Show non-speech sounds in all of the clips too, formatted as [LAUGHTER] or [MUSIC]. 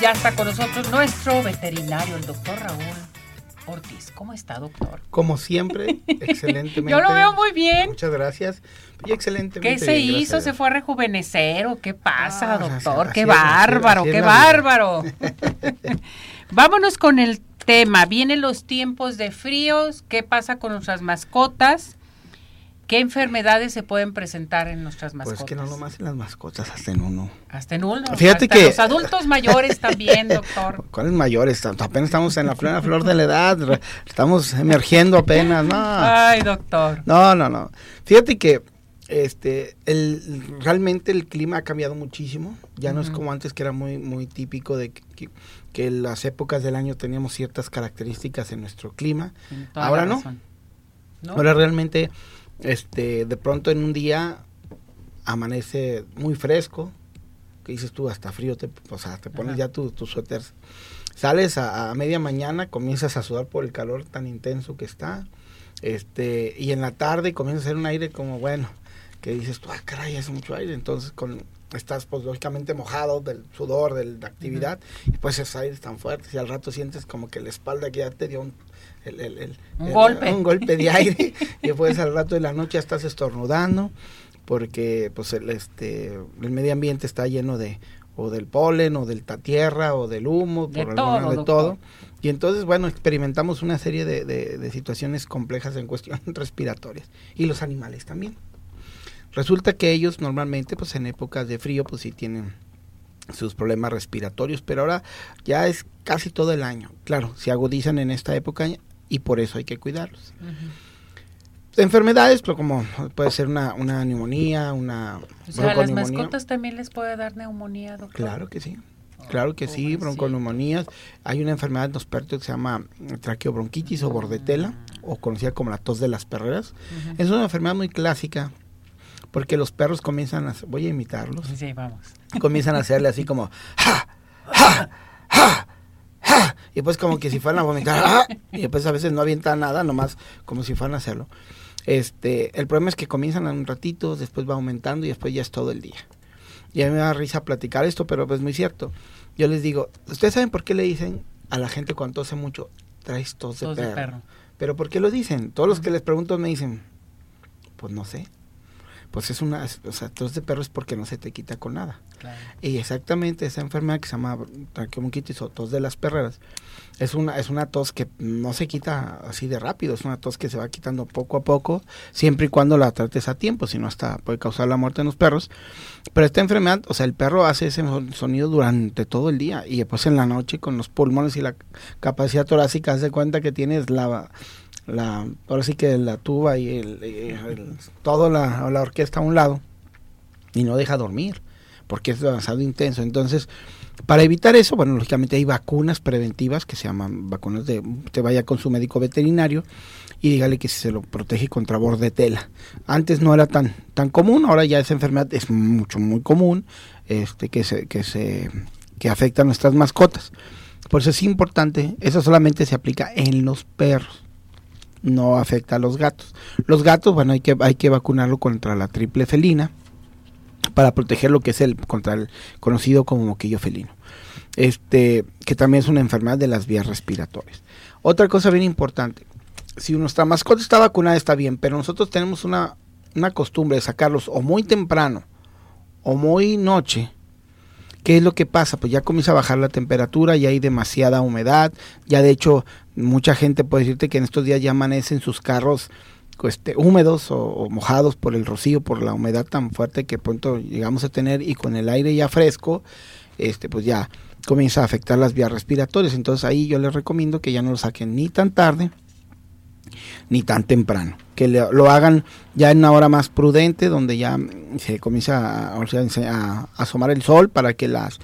Ya está con nosotros nuestro veterinario, el doctor Raúl Ortiz. ¿Cómo está, doctor? Como siempre, [LAUGHS] excelentemente. Yo lo veo muy bien. Muchas gracias. Y excelentemente. ¿Qué se bien, hizo? ¿Se fue a rejuvenecer o qué pasa, Ah, doctor? ¡Qué es, bárbaro, qué bárbaro! [LAUGHS] Vámonos con el tema. Vienen los tiempos de fríos. ¿Qué pasa con nuestras mascotas? ¿Qué enfermedades se pueden presentar en nuestras mascotas? Pues que no nomás en las mascotas, hasta en uno. Hasta en uno. Fíjate hasta que- los adultos mayores también, doctor. [LAUGHS] ¿Cuáles mayores? Apenas estamos en la plena flor de la edad. Estamos emergiendo apenas. No, Ay, doctor. no, no. no. Fíjate que este el realmente el clima ha cambiado muchísimo. Ya no es como antes que era muy muy típico de que, que, que las épocas del año teníamos ciertas características en nuestro clima. Ahora. ¿No? Ahora realmente, este, de pronto en un día amanece muy fresco, que dices tú, hasta frío, te, o sea, te pones Ajá. ya tu, tu suéter. Sales a, a media mañana, comienzas a sudar por el calor tan intenso que está, este, y en la tarde comienza a hacer un aire como, bueno, que dices tú, ah, caray, hace mucho aire, entonces con estás pues lógicamente mojado del sudor, de la actividad, y pues esos aires tan fuertes, y al rato sientes como que la espalda que ya te dio un, el- el- el- Un golpe. un golpe de aire, [LAUGHS] y después al rato de la noche ya estás estornudando, porque pues el, este, el medio ambiente está lleno de o del polen o de la tierra o del humo, De por todo, alguna- de todo. Y entonces, bueno, experimentamos una serie de, de- de situaciones complejas en cuestión [LAUGHS] respiratorias. Y los animales también. Resulta que ellos normalmente, pues en épocas de frío, pues sí tienen sus problemas respiratorios, pero ahora ya es casi todo el año. Claro, se agudizan en esta época y por eso hay que cuidarlos. Enfermedades, pero como puede ser una, una neumonía, una O sea, a las mascotas también les puede dar neumonía, doctor. Claro que sí. Claro que sí, bronconeumonías. Hay una enfermedad en los perros que se llama traqueobronquitis o bordetela, o conocida como la tos de las perreras. Es una enfermedad muy clásica, porque los perros comienzan a... Voy a imitarlos. Sí, vamos. Comienzan a hacerle así como... [LAUGHS] ¡Ja! ¡Ja! ¡Ja! ¡Ja! Y pues como que si fueran a vomitar. ¡ah! Y después a veces no avientan nada, nomás como si fueran a hacerlo. Este, el problema es que comienzan a un ratito, después va aumentando y después ya es todo el día. Y a mí me da risa platicar esto, pero pues muy cierto. Yo les digo, ¿ustedes saben por qué le dicen a la gente cuando tose mucho, traes tos de, Tos de perro? perro. ¿Pero por qué lo dicen? Todos los que les pregunto me dicen, pues no sé. Pues es una, o sea, tos de perro es porque no se te quita con nada. Claro. Y exactamente esa enfermedad que se llama traqueomonquitis o tos de las perreras es una es una tos que no se quita así de rápido, es una tos que se va quitando poco a poco, siempre y cuando la trates a tiempo, si no hasta puede causar la muerte en los perros. Pero esta enfermedad, o sea, el perro hace ese son- sonido durante todo el día y después en la noche con los pulmones y la capacidad torácica hace cuenta que tienes la la ahora sí que la tuba y el, el- todo la, orquesta a un lado y no deja dormir porque es demasiado intenso. Entonces, para evitar eso, bueno, lógicamente hay vacunas preventivas que se llaman vacunas de, te vaya con su médico veterinario y dígale que se lo protege contra bordetela. Antes no era tan tan común, ahora ya esa enfermedad es mucho muy común, este que se que se que afecta a nuestras mascotas. Por eso es importante, eso solamente se aplica en los perros. No afecta a los gatos. Los gatos, bueno, hay que hay que vacunarlo contra la triple felina para proteger lo que es el contra el conocido como moquillo felino. Este, que también es una enfermedad de las vías respiratorias. Otra cosa bien importante, si nuestra mascota está vacunada está bien, pero nosotros tenemos una, una costumbre de sacarlos o muy temprano o muy noche. ¿Qué es lo que pasa? Pues ya comienza a bajar la temperatura, ya hay demasiada humedad, ya de hecho mucha gente puede decirte que en estos días ya amanecen sus carros este, húmedos o, o mojados por el rocío, por la humedad tan fuerte que pronto llegamos a tener y con el aire ya fresco, este, pues ya comienza a afectar las vías respiratorias. Entonces ahí yo les recomiendo que ya no lo saquen ni tan tarde ni tan temprano, que le- lo hagan ya en una hora más prudente, donde ya se comienza a, asomar el sol para que las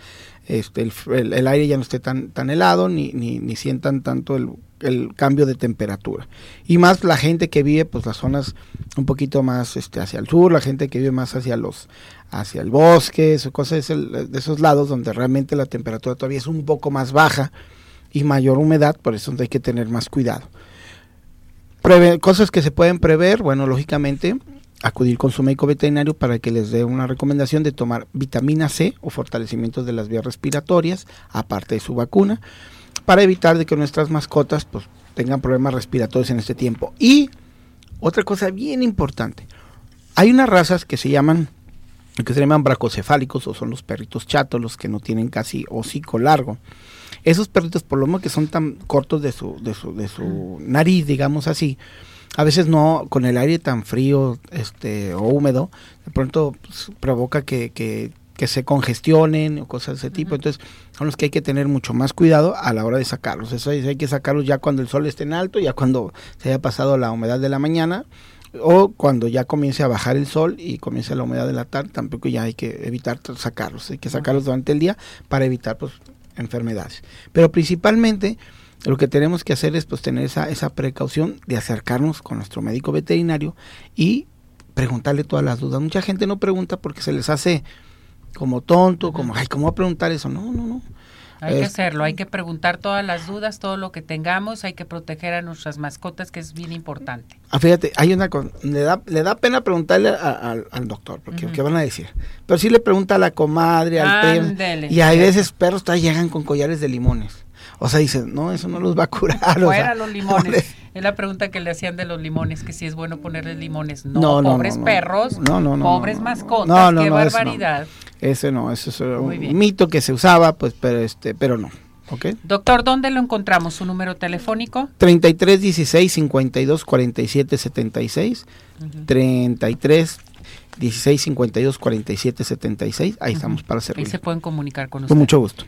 este, el, aire ya no esté tan, tan helado ni, ni, sientan tanto el, el cambio de temperatura. Y más la gente que vive, pues las zonas un poquito más este, hacia el sur, la gente que vive más hacia los hacia el bosque, cosas de esos lados donde realmente la temperatura todavía es un poco más baja y mayor humedad, por eso hay que tener más cuidado. Cosas que se pueden prever, bueno, lógicamente acudir con su médico veterinario para que les dé una recomendación de tomar vitamina C o fortalecimientos de las vías respiratorias, aparte de su vacuna, para evitar de que nuestras mascotas pues, tengan problemas respiratorios en este tiempo. Y otra cosa bien importante, hay unas razas que se llaman que se llaman bracocefálicos o son los perritos chatos, los que no tienen casi hocico largo. Esos perritos, por lo menos que son tan cortos de su, de su, de su nariz, digamos así, a veces no, con el aire tan frío este, o húmedo, de pronto pues, provoca que, que, se congestionen o cosas de ese tipo. Entonces, son los que hay que tener mucho más cuidado a la hora de sacarlos. Eso hay que sacarlos ya cuando el sol esté en alto, ya cuando se haya pasado la humedad de la mañana o cuando ya comience a bajar el sol y comience la humedad de la tarde, tampoco ya hay que evitar sacarlos, hay que sacarlos durante el día para evitar pues enfermedades. Pero principalmente lo que tenemos que hacer es pues tener esa, esa precaución de acercarnos con nuestro médico veterinario y preguntarle todas las dudas. Mucha gente no pregunta porque se les hace como tonto, como, ay, ¿cómo va a preguntar eso? No, no, no. Hay que hacerlo, hay que preguntar todas las dudas, todo lo que tengamos, hay que proteger a nuestras mascotas, que es bien importante. Ah, fíjate, hay una cosa, le da, le da pena preguntarle al doctor, porque ¿qué van a decir? Pero sí le pregunta a la comadre, al primo, y hay veces perros todavía llegan con collares de limones. O sea, dicen, no, eso no los va a curar. Fuera los [LAUGHS] limones. Es la pregunta que le hacían de los limones, que si es bueno ponerles limones. No, no pobres perros, pobres mascotas, qué barbaridad. Ese no, ese es un mito que se usaba, pues, pero este, pero no. ¿Okay? Doctor, ¿dónde lo encontramos? ¿Su número telefónico? 33 16 52 47 76. 33 16 52 47 76. Ahí estamos para servir. Ahí se pueden comunicar con usted. Con mucho gusto.